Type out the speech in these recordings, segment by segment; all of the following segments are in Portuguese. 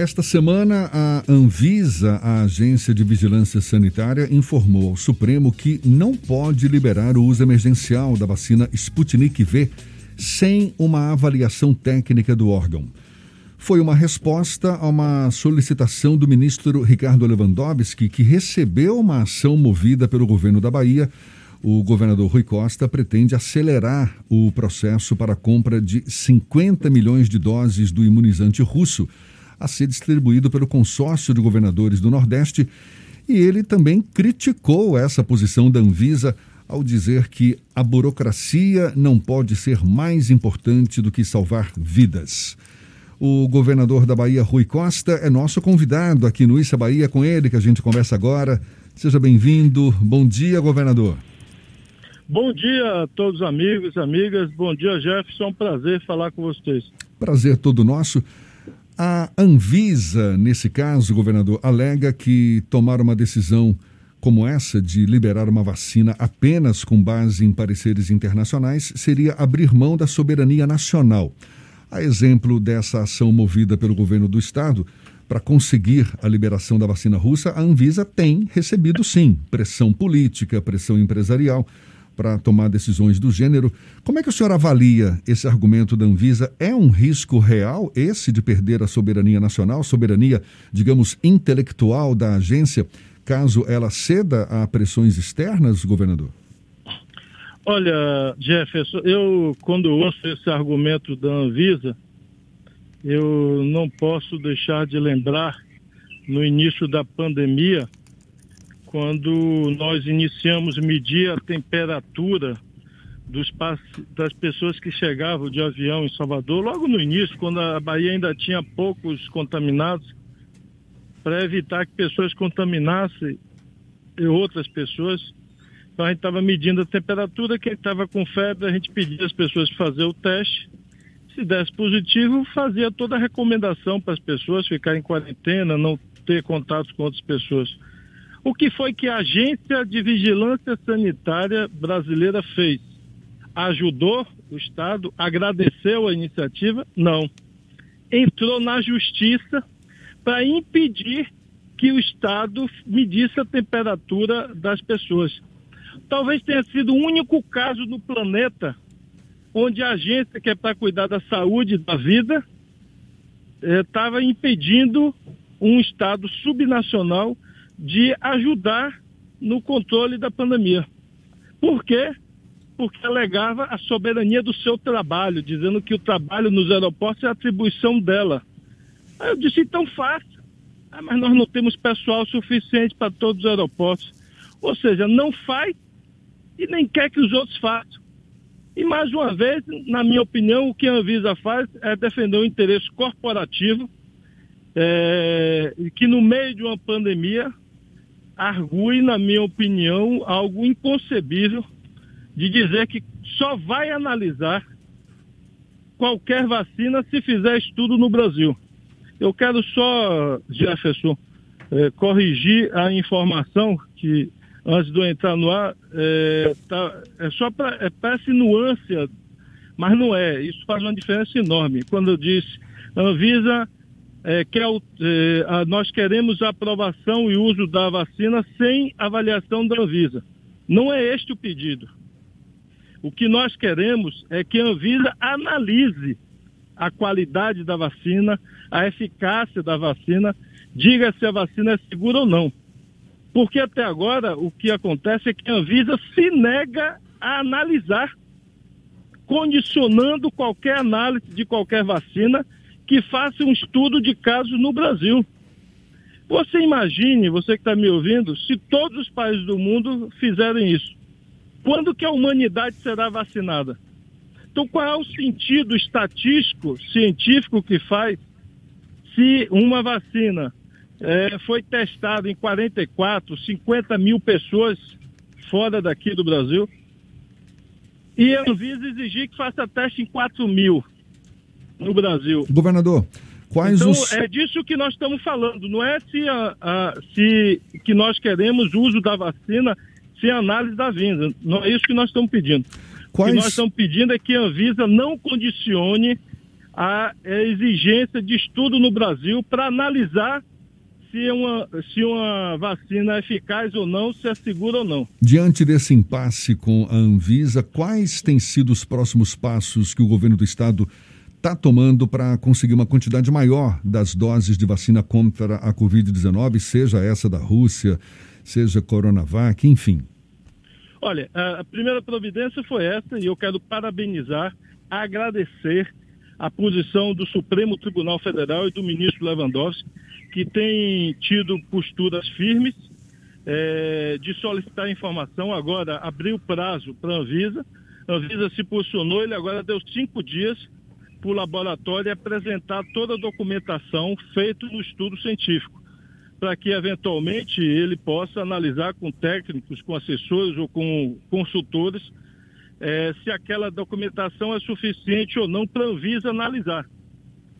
Esta semana, a Anvisa, a Agência de Vigilância Sanitária, informou ao Supremo que não pode liberar o uso emergencial da vacina Sputnik V sem uma avaliação técnica do órgão. Foi uma resposta a uma solicitação do ministro Ricardo Lewandowski, que recebeu uma ação movida pelo governo da Bahia. O governador Rui Costa pretende acelerar o processo para a compra de 50 milhões de doses do imunizante russo a ser distribuído pelo consórcio de governadores do Nordeste. E ele também criticou essa posição da Anvisa ao dizer que a burocracia não pode ser mais importante do que salvar vidas. O governador da Bahia, Rui Costa, é nosso convidado aqui no Issa Bahia, com ele que a gente conversa agora. Seja bem-vindo. Bom dia, governador. Bom dia a todos os amigos e amigas. Bom dia, Jefferson. É um prazer falar com vocês. Prazer todo nosso. A Anvisa, nesse caso, governador, alega que tomar uma decisão como essa de liberar uma vacina apenas com base em pareceres internacionais seria abrir mão da soberania nacional. A exemplo dessa ação movida pelo governo do estado para conseguir a liberação da vacina russa, a Anvisa tem recebido sim pressão política, pressão empresarial para tomar decisões do gênero. Como é que o senhor avalia esse argumento da Anvisa? É um risco real esse de perder a soberania nacional, soberania, digamos, intelectual da agência, caso ela ceda a pressões externas, governador? Olha, Jefferson, eu quando ouço esse argumento da Anvisa, eu não posso deixar de lembrar no início da pandemia quando nós iniciamos medir a temperatura dos, das pessoas que chegavam de avião em Salvador, logo no início, quando a Bahia ainda tinha poucos contaminados, para evitar que pessoas contaminassem outras pessoas. Então a gente estava medindo a temperatura, quem estava com febre, a gente pedia as pessoas fazer o teste. Se desse positivo, fazia toda a recomendação para as pessoas ficarem em quarentena, não ter contato com outras pessoas. O que foi que a Agência de Vigilância Sanitária Brasileira fez? Ajudou o Estado? Agradeceu a iniciativa? Não. Entrou na justiça para impedir que o Estado medisse a temperatura das pessoas. Talvez tenha sido o único caso no planeta onde a agência que é para cuidar da saúde da vida estava eh, impedindo um Estado subnacional de ajudar no controle da pandemia. Por quê? Porque alegava a soberania do seu trabalho, dizendo que o trabalho nos aeroportos é atribuição dela. Aí eu disse, então faça. Ah, mas nós não temos pessoal suficiente para todos os aeroportos. Ou seja, não faz e nem quer que os outros façam. E mais uma vez, na minha opinião, o que a Anvisa faz é defender o interesse corporativo, é, que no meio de uma pandemia argue, na minha opinião, algo inconcebível de dizer que só vai analisar qualquer vacina se fizer estudo no Brasil. Eu quero só, Jefferson, é, corrigir a informação que, antes de eu entrar no ar, é, tá, é só para é, parece nuance, mas não é. Isso faz uma diferença enorme. Quando eu disse, Anvisa é, é é, a, nós queremos a aprovação e uso da vacina sem avaliação da Anvisa. Não é este o pedido. O que nós queremos é que a Anvisa analise a qualidade da vacina, a eficácia da vacina, diga se a vacina é segura ou não. Porque até agora o que acontece é que a Anvisa se nega a analisar, condicionando qualquer análise de qualquer vacina que faça um estudo de casos no Brasil. Você imagine, você que está me ouvindo, se todos os países do mundo fizerem isso. Quando que a humanidade será vacinada? Então, qual é o sentido estatístico, científico que faz se uma vacina é, foi testada em 44, 50 mil pessoas fora daqui do Brasil e a Anvisa exigir que faça teste em 4 mil? No Brasil. Governador, quais então, os. É disso que nós estamos falando, não é se, a, a, se que nós queremos uso da vacina sem análise da vinda. Não é isso que nós estamos pedindo. Quais... O que nós estamos pedindo é que a Anvisa não condicione a exigência de estudo no Brasil para analisar se uma, se uma vacina é eficaz ou não, se é segura ou não. Diante desse impasse com a Anvisa, quais têm sido os próximos passos que o governo do estado está tomando para conseguir uma quantidade maior das doses de vacina contra a Covid-19, seja essa da Rússia, seja Coronavac, enfim? Olha, a primeira providência foi essa e eu quero parabenizar, agradecer a posição do Supremo Tribunal Federal e do ministro Lewandowski, que tem tido posturas firmes é, de solicitar informação. Agora abriu prazo para a Anvisa. A Anvisa se posicionou, ele agora deu cinco dias para o laboratório apresentar toda a documentação feita no estudo científico, para que eventualmente ele possa analisar com técnicos, com assessores ou com consultores é, se aquela documentação é suficiente ou não para Anvisa analisar.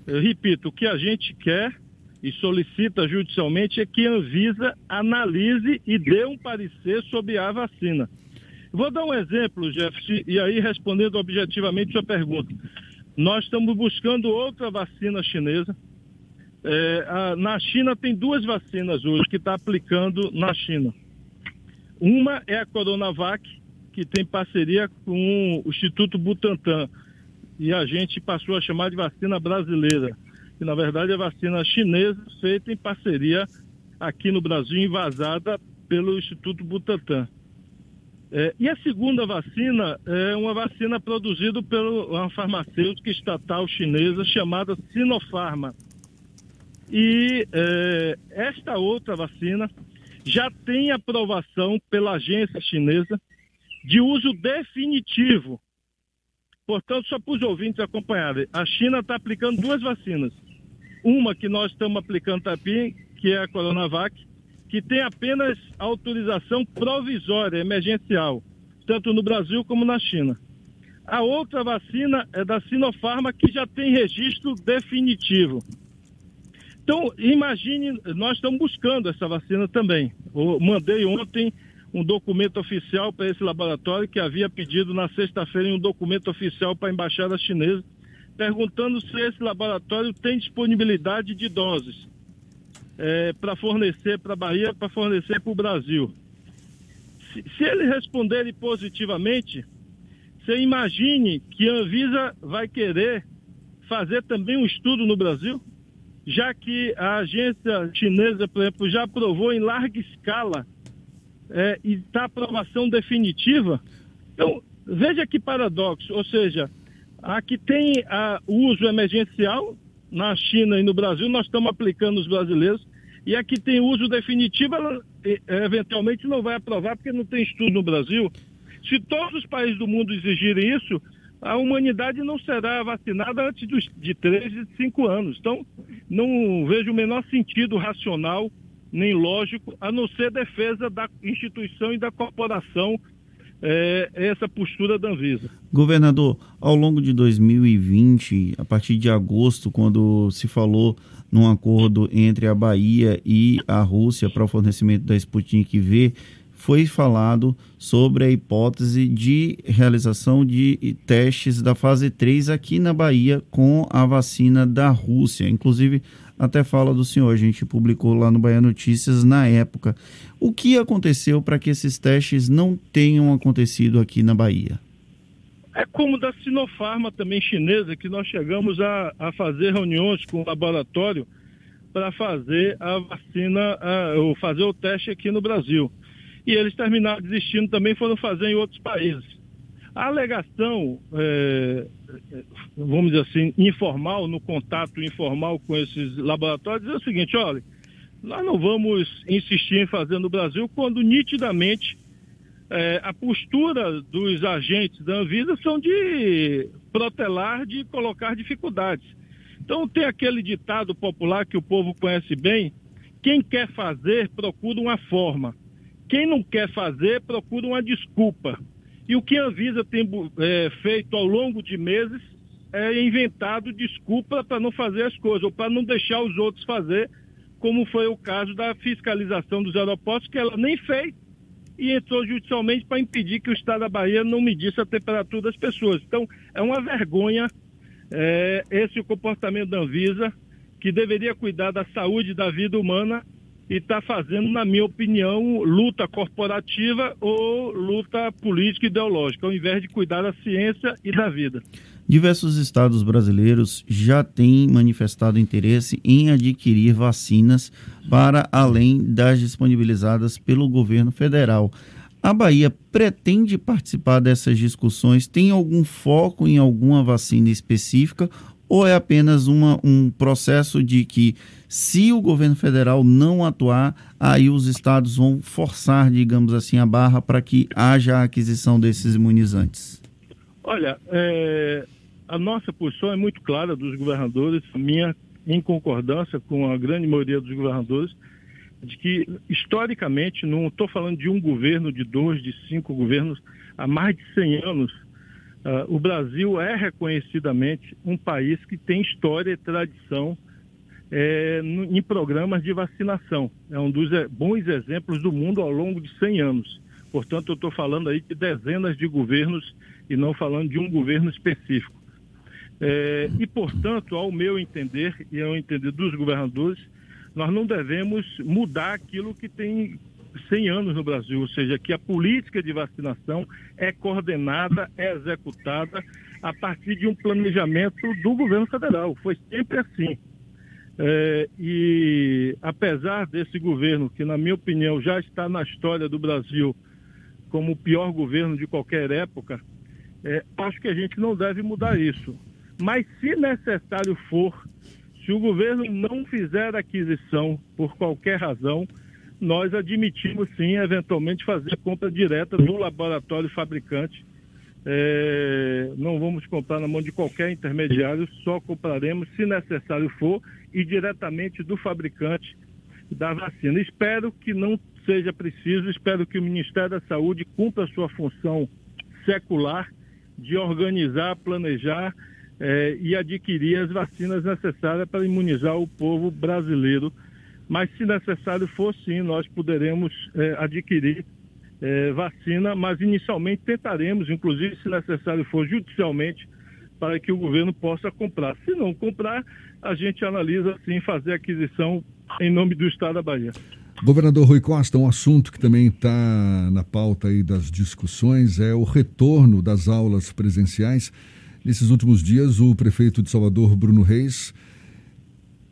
Eu repito, o que a gente quer e solicita judicialmente é que a Anvisa analise e dê um parecer sobre a vacina. Vou dar um exemplo, Jeff, e aí respondendo objetivamente sua pergunta. Nós estamos buscando outra vacina chinesa. É, a, na China tem duas vacinas hoje que está aplicando na China. Uma é a Coronavac, que tem parceria com o Instituto Butantan. E a gente passou a chamar de vacina brasileira, que na verdade é vacina chinesa feita em parceria aqui no Brasil, invasada pelo Instituto Butantan. É, e a segunda vacina é uma vacina produzida por uma farmacêutica estatal chinesa chamada Sinopharma. E é, esta outra vacina já tem aprovação pela agência chinesa de uso definitivo. Portanto, só para os ouvintes acompanharem, a China está aplicando duas vacinas. Uma que nós estamos aplicando aqui, que é a Coronavac, que tem apenas autorização provisória, emergencial, tanto no Brasil como na China. A outra vacina é da Sinopharma, que já tem registro definitivo. Então, imagine, nós estamos buscando essa vacina também. Eu mandei ontem um documento oficial para esse laboratório, que havia pedido na sexta-feira um documento oficial para a Embaixada Chinesa, perguntando se esse laboratório tem disponibilidade de doses é, para fornecer para a Bahia, para fornecer para o Brasil. Se, se eles responderem positivamente, você imagine que a Anvisa vai querer fazer também um estudo no Brasil, já que a agência chinesa, por exemplo, já aprovou em larga escala é, e está aprovação definitiva. Então, veja que paradoxo, ou seja, aqui tem o uso emergencial na China e no Brasil, nós estamos aplicando os brasileiros, e a que tem uso definitivo, ela eventualmente não vai aprovar porque não tem estudo no Brasil. Se todos os países do mundo exigirem isso, a humanidade não será vacinada antes dos, de 3 e 5 anos. Então, não vejo o menor sentido racional nem lógico, a não ser defesa da instituição e da corporação é, essa postura da Anvisa. Governador, ao longo de 2020, a partir de agosto, quando se falou num acordo entre a Bahia e a Rússia para o fornecimento da Sputnik V, foi falado sobre a hipótese de realização de testes da fase 3 aqui na Bahia com a vacina da Rússia. Inclusive, até fala do senhor, a gente publicou lá no Bahia Notícias na época. O que aconteceu para que esses testes não tenham acontecido aqui na Bahia? É como da Sinopharma também chinesa, que nós chegamos a, a fazer reuniões com o laboratório para fazer a vacina, ou fazer o teste aqui no Brasil. E eles terminaram desistindo também, foram fazer em outros países. A alegação, é, vamos dizer assim, informal, no contato informal com esses laboratórios, é o seguinte: olha, nós não vamos insistir em fazer no Brasil quando nitidamente é, a postura dos agentes da Anvisa são de protelar, de colocar dificuldades. Então tem aquele ditado popular que o povo conhece bem: quem quer fazer procura uma forma, quem não quer fazer procura uma desculpa. E o que a Anvisa tem é, feito ao longo de meses é inventado desculpa para não fazer as coisas, ou para não deixar os outros fazer, como foi o caso da fiscalização dos aeroportos, que ela nem fez e entrou judicialmente para impedir que o Estado da Bahia não medisse a temperatura das pessoas. Então, é uma vergonha é, esse comportamento da Anvisa, que deveria cuidar da saúde da vida humana e está fazendo, na minha opinião, luta corporativa ou luta política e ideológica, ao invés de cuidar da ciência e da vida. Diversos estados brasileiros já têm manifestado interesse em adquirir vacinas para além das disponibilizadas pelo governo federal. A Bahia pretende participar dessas discussões? Tem algum foco em alguma vacina específica ou é apenas uma, um processo de que, se o governo federal não atuar, aí os estados vão forçar, digamos assim, a barra para que haja a aquisição desses imunizantes? Olha, é, a nossa posição é muito clara dos governadores, minha em concordância com a grande maioria dos governadores, de que, historicamente, não estou falando de um governo, de dois, de cinco governos, há mais de 100 anos, Uh, o Brasil é reconhecidamente um país que tem história e tradição é, em programas de vacinação. É um dos é, bons exemplos do mundo ao longo de 100 anos. Portanto, eu estou falando aí de dezenas de governos e não falando de um governo específico. É, e, portanto, ao meu entender e ao entender dos governadores, nós não devemos mudar aquilo que tem 100 anos no Brasil, ou seja, que a política de vacinação é coordenada, é executada a partir de um planejamento do governo federal. Foi sempre assim. É, e apesar desse governo, que na minha opinião já está na história do Brasil como o pior governo de qualquer época, é, acho que a gente não deve mudar isso. Mas se necessário for, se o governo não fizer aquisição por qualquer razão, nós admitimos sim, eventualmente, fazer compra direta do laboratório fabricante. É, não vamos comprar na mão de qualquer intermediário, só compraremos, se necessário for, e diretamente do fabricante da vacina. Espero que não seja preciso, espero que o Ministério da Saúde cumpra a sua função secular de organizar, planejar é, e adquirir as vacinas necessárias para imunizar o povo brasileiro mas se necessário for sim, nós poderemos é, adquirir é, vacina, mas inicialmente tentaremos, inclusive se necessário for judicialmente, para que o governo possa comprar. Se não comprar, a gente analisa sim fazer aquisição em nome do Estado da Bahia. Governador Rui Costa, um assunto que também está na pauta aí das discussões é o retorno das aulas presenciais. Nesses últimos dias, o prefeito de Salvador, Bruno Reis,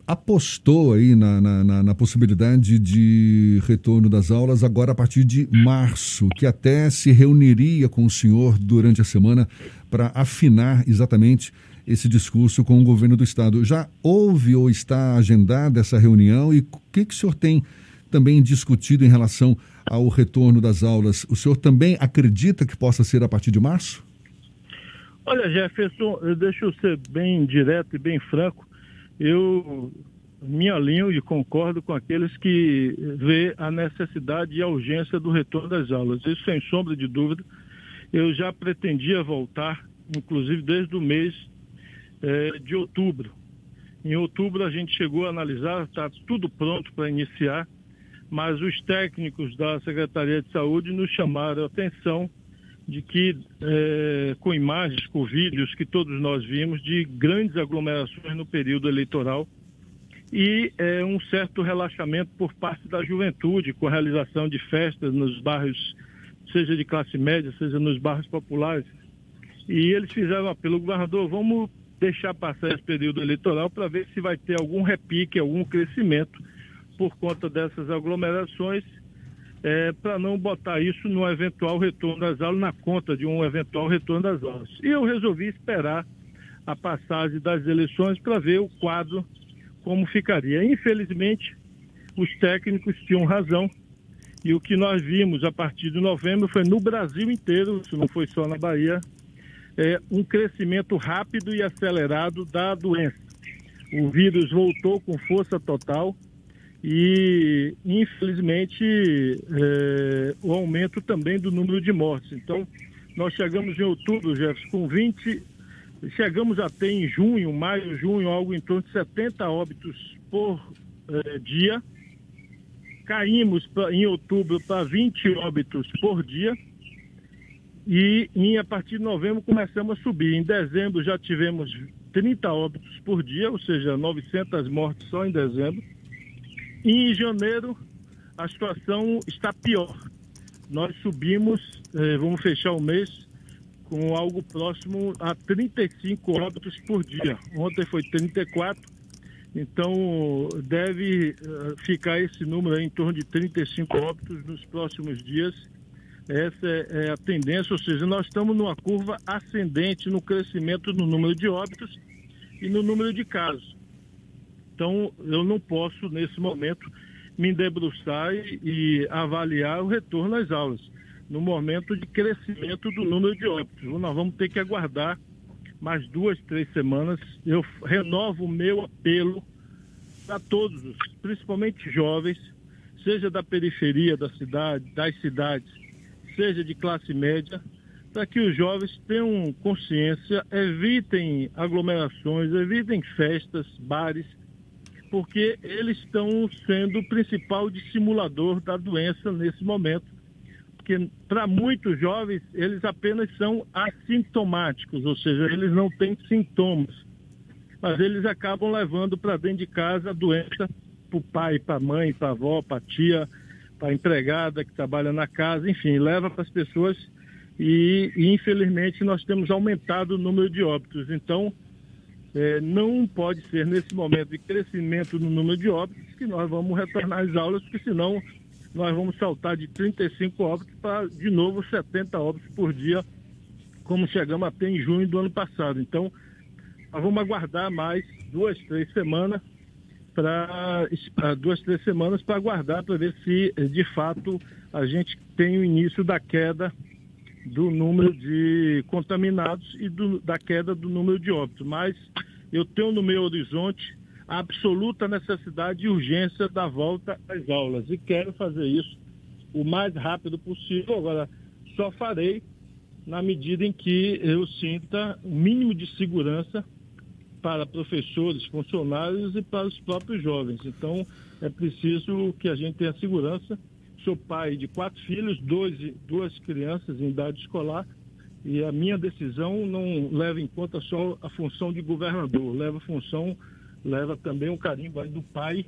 apostou aí na, na, na, possibilidade de retorno das aulas agora a partir de março, que até se reuniria com o senhor durante a semana para afinar exatamente esse discurso com o governo do estado. Já houve ou está agendada essa reunião e o que, que o senhor tem também discutido em relação ao retorno das aulas? O senhor também acredita que possa ser a partir de março? Olha, Jefferson, deixa eu ser bem direto e bem franco eu me alinho e concordo com aqueles que vê a necessidade e a urgência do retorno das aulas. Isso sem sombra de dúvida. Eu já pretendia voltar, inclusive desde o mês é, de outubro. Em outubro a gente chegou a analisar, está tudo pronto para iniciar, mas os técnicos da Secretaria de Saúde nos chamaram a atenção de que, é, com imagens, com vídeos que todos nós vimos, de grandes aglomerações no período eleitoral e é, um certo relaxamento por parte da juventude com a realização de festas nos bairros, seja de classe média, seja nos bairros populares. E eles fizeram apelo, governador, vamos deixar passar esse período eleitoral para ver se vai ter algum repique, algum crescimento por conta dessas aglomerações é, para não botar isso no eventual retorno das aulas, na conta de um eventual retorno das aulas. E eu resolvi esperar a passagem das eleições para ver o quadro como ficaria. Infelizmente, os técnicos tinham razão e o que nós vimos a partir de novembro foi no Brasil inteiro, isso não foi só na Bahia, é, um crescimento rápido e acelerado da doença. O vírus voltou com força total e, infelizmente, é, o aumento também do número de mortes. Então, nós chegamos em outubro, Jefferson, com 20, chegamos até em junho, maio, junho, algo em torno de 70 óbitos por é, dia. Caímos pra, em outubro para 20 óbitos por dia. E em, a partir de novembro começamos a subir. Em dezembro já tivemos 30 óbitos por dia, ou seja, 900 mortes só em dezembro. Em janeiro, a situação está pior. Nós subimos, eh, vamos fechar o mês com algo próximo a 35 óbitos por dia. Ontem foi 34, então deve uh, ficar esse número em torno de 35 óbitos nos próximos dias. Essa é, é a tendência, ou seja, nós estamos numa curva ascendente no crescimento no número de óbitos e no número de casos. Então, eu não posso, nesse momento, me debruçar e, e avaliar o retorno às aulas no momento de crescimento do número de óbitos. Nós vamos ter que aguardar mais duas, três semanas. Eu renovo o meu apelo a todos, principalmente jovens, seja da periferia da cidade, das cidades, seja de classe média, para que os jovens tenham consciência, evitem aglomerações, evitem festas, bares, porque eles estão sendo o principal dissimulador da doença nesse momento porque para muitos jovens eles apenas são assintomáticos, ou seja, eles não têm sintomas, mas eles acabam levando para dentro de casa a doença para o pai, para a mãe, para a avó, para a tia, para a empregada que trabalha na casa, enfim, leva para as pessoas e, e, infelizmente nós temos aumentado o número de óbitos. Então, é, não pode ser nesse momento de crescimento no número de óbitos que nós vamos retornar às aulas, porque senão nós vamos saltar de 35 óbitos para, de novo, 70 óbitos por dia, como chegamos até em junho do ano passado. Então, nós vamos aguardar mais duas, três semanas para duas, três semanas para aguardar para ver se de fato a gente tem o início da queda do número de contaminados e do, da queda do número de óbitos. Mas eu tenho no meu horizonte a absoluta necessidade e urgência da volta às aulas. E quero fazer isso o mais rápido possível. Agora, só farei na medida em que eu sinta o mínimo de segurança para professores, funcionários e para os próprios jovens. Então, é preciso que a gente tenha segurança. Sou pai de quatro filhos, dois, duas crianças em idade escolar, e a minha decisão não leva em conta só a função de governador, leva função leva também um carimbo do pai,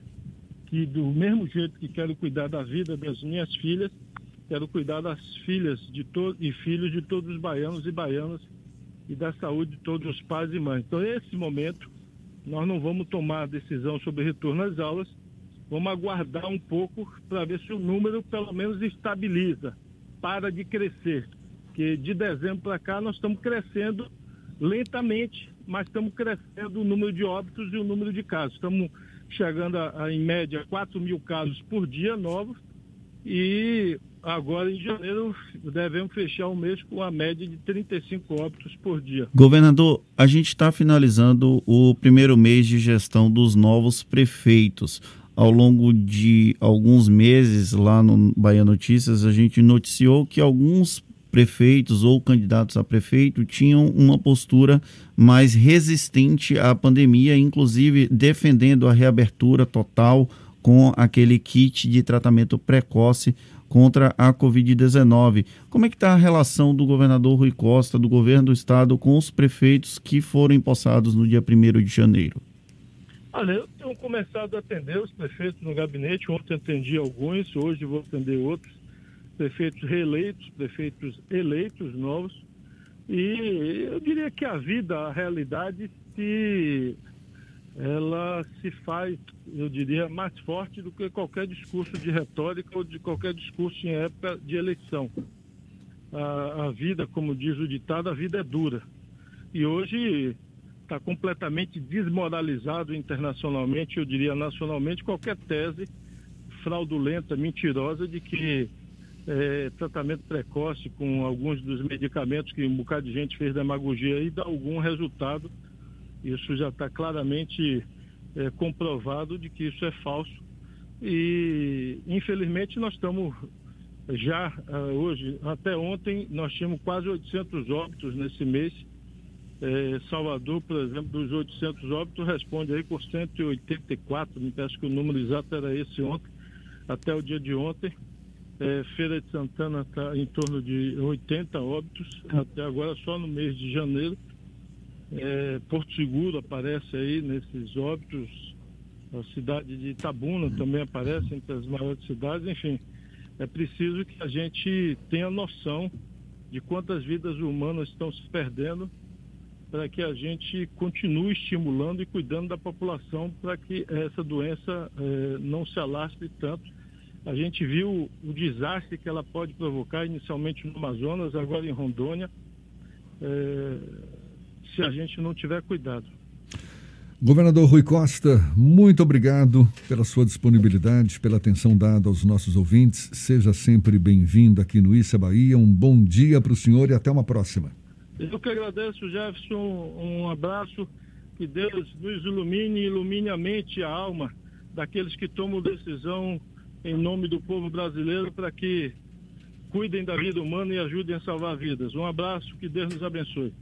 que do mesmo jeito que quero cuidar da vida das minhas filhas, quero cuidar das filhas de e filhos de todos os baianos e baianas e da saúde de todos os pais e mães. Então, nesse momento, nós não vamos tomar a decisão sobre retorno às aulas, vamos aguardar um pouco para ver se o número pelo menos estabiliza, para de crescer. Porque de dezembro para cá nós estamos crescendo lentamente, mas estamos crescendo o número de óbitos e o número de casos. Estamos chegando a, a em média, 4 mil casos por dia novos e agora em janeiro devemos fechar o mês com a média de 35 óbitos por dia. Governador, a gente está finalizando o primeiro mês de gestão dos novos prefeitos. Ao longo de alguns meses lá no Bahia Notícias, a gente noticiou que alguns prefeitos ou candidatos a prefeito tinham uma postura mais resistente à pandemia, inclusive defendendo a reabertura total com aquele kit de tratamento precoce contra a Covid-19. Como é que está a relação do governador Rui Costa, do governo do estado, com os prefeitos que foram empossados no dia 1 de janeiro? Olha, eu tenho começado a atender os prefeitos no gabinete. Ontem atendi alguns, hoje vou atender outros prefeitos reeleitos, prefeitos eleitos novos. E eu diria que a vida, a realidade, se ela se faz, eu diria, mais forte do que qualquer discurso de retórica ou de qualquer discurso em época de eleição. A, a vida, como diz o ditado, a vida é dura. E hoje está completamente desmoralizado internacionalmente, eu diria nacionalmente, qualquer tese fraudulenta, mentirosa de que é, tratamento precoce com alguns dos medicamentos que um bocado de gente fez demagogia e dá algum resultado. Isso já está claramente é, comprovado de que isso é falso. E infelizmente nós estamos já uh, hoje, até ontem, nós tínhamos quase 800 óbitos nesse mês. É, Salvador, por exemplo, dos 800 óbitos, responde aí por 184, me parece que o número exato era esse ontem, até o dia de ontem. É, Feira de Santana está em torno de 80 óbitos, até agora só no mês de janeiro. É, Porto Seguro aparece aí nesses óbitos, a cidade de Itabuna também aparece entre as maiores cidades, enfim. É preciso que a gente tenha noção de quantas vidas humanas estão se perdendo para que a gente continue estimulando e cuidando da população para que essa doença eh, não se alastre tanto. A gente viu o desastre que ela pode provocar inicialmente no Amazonas, agora em Rondônia, eh, se a gente não tiver cuidado. Governador Rui Costa, muito obrigado pela sua disponibilidade, pela atenção dada aos nossos ouvintes. Seja sempre bem-vindo aqui no Issa Bahia. Um bom dia para o senhor e até uma próxima. Eu que agradeço, Jefferson. Um abraço. Que Deus nos ilumine ilumine a mente e a alma daqueles que tomam decisão em nome do povo brasileiro para que cuidem da vida humana e ajudem a salvar vidas. Um abraço, que Deus nos abençoe.